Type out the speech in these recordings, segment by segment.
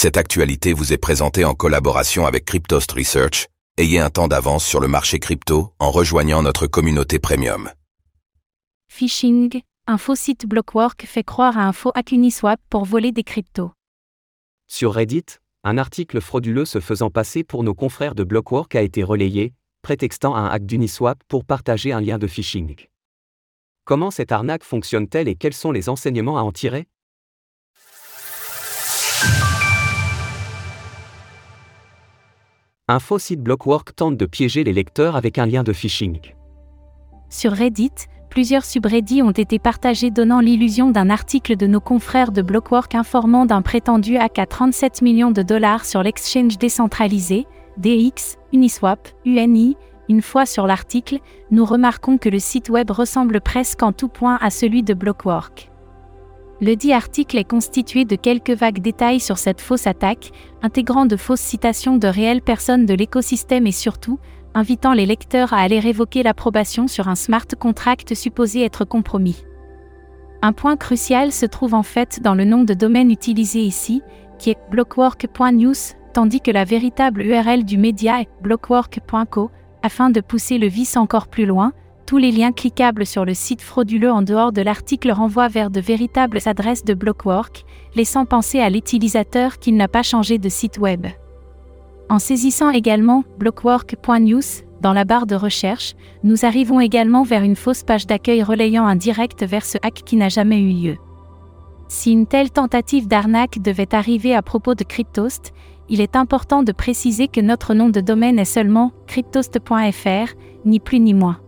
Cette actualité vous est présentée en collaboration avec Cryptost Research. Ayez un temps d'avance sur le marché crypto en rejoignant notre communauté premium. Phishing, un faux site Blockwork fait croire à un faux hack Uniswap pour voler des cryptos. Sur Reddit, un article frauduleux se faisant passer pour nos confrères de Blockwork a été relayé, prétextant un hack d'Uniswap pour partager un lien de phishing. Comment cette arnaque fonctionne-t-elle et quels sont les enseignements à en tirer? Un faux site Blockwork tente de piéger les lecteurs avec un lien de phishing. Sur Reddit, plusieurs subreddits ont été partagés donnant l'illusion d'un article de nos confrères de Blockwork informant d'un prétendu hack à 37 millions de dollars sur l'exchange décentralisé, DX, Uniswap, UNI. Une fois sur l'article, nous remarquons que le site web ressemble presque en tout point à celui de Blockwork. Le dit article est constitué de quelques vagues détails sur cette fausse attaque, intégrant de fausses citations de réelles personnes de l'écosystème et surtout, invitant les lecteurs à aller révoquer l'approbation sur un smart contract supposé être compromis. Un point crucial se trouve en fait dans le nom de domaine utilisé ici, qui est blockwork.news, tandis que la véritable URL du média est blockwork.co, afin de pousser le vice encore plus loin, tous les liens cliquables sur le site frauduleux en dehors de l'article renvoient vers de véritables adresses de Blockwork, laissant penser à l'utilisateur qu'il n'a pas changé de site web. En saisissant également blockwork.news dans la barre de recherche, nous arrivons également vers une fausse page d'accueil relayant un direct vers ce hack qui n'a jamais eu lieu. Si une telle tentative d'arnaque devait arriver à propos de Cryptost, il est important de préciser que notre nom de domaine est seulement cryptost.fr, ni plus ni moins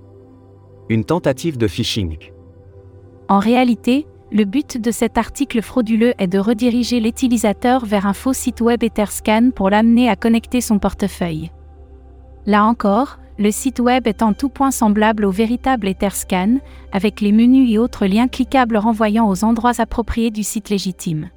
une tentative de phishing. En réalité, le but de cet article frauduleux est de rediriger l'utilisateur vers un faux site web Etherscan pour l'amener à connecter son portefeuille. Là encore, le site web est en tout point semblable au véritable Etherscan, avec les menus et autres liens cliquables renvoyant aux endroits appropriés du site légitime.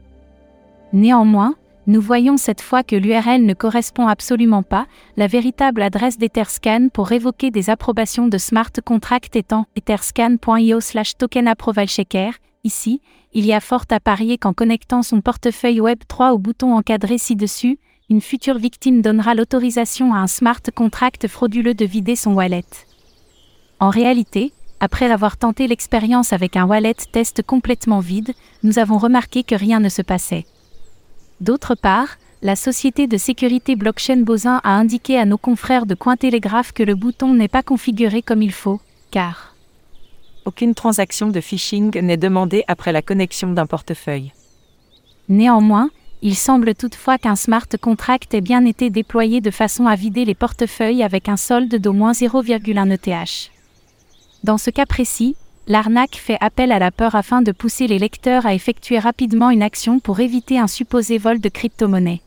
Néanmoins, nous voyons cette fois que l'URL ne correspond absolument pas, la véritable adresse d'Etherscan pour révoquer des approbations de smart contract étant etherscan.io slash token approval checker. Ici, il y a fort à parier qu'en connectant son portefeuille Web3 au bouton encadré ci-dessus, une future victime donnera l'autorisation à un smart contract frauduleux de vider son wallet. En réalité, après avoir tenté l'expérience avec un wallet test complètement vide, nous avons remarqué que rien ne se passait. D'autre part, la société de sécurité blockchain Bozin a indiqué à nos confrères de Cointelegraph que le bouton n'est pas configuré comme il faut, car aucune transaction de phishing n'est demandée après la connexion d'un portefeuille. Néanmoins, il semble toutefois qu'un smart contract ait bien été déployé de façon à vider les portefeuilles avec un solde d'au moins 0,1 ETH. Dans ce cas précis, l'arnaque fait appel à la peur afin de pousser les lecteurs à effectuer rapidement une action pour éviter un supposé vol de crypto-monnaie.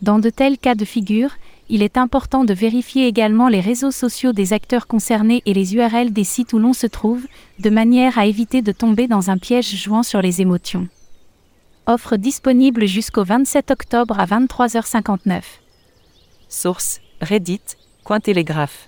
Dans de tels cas de figure, il est important de vérifier également les réseaux sociaux des acteurs concernés et les URL des sites où l'on se trouve, de manière à éviter de tomber dans un piège jouant sur les émotions. Offre disponible jusqu'au 27 octobre à 23h59. Source Reddit, Cointelegraph.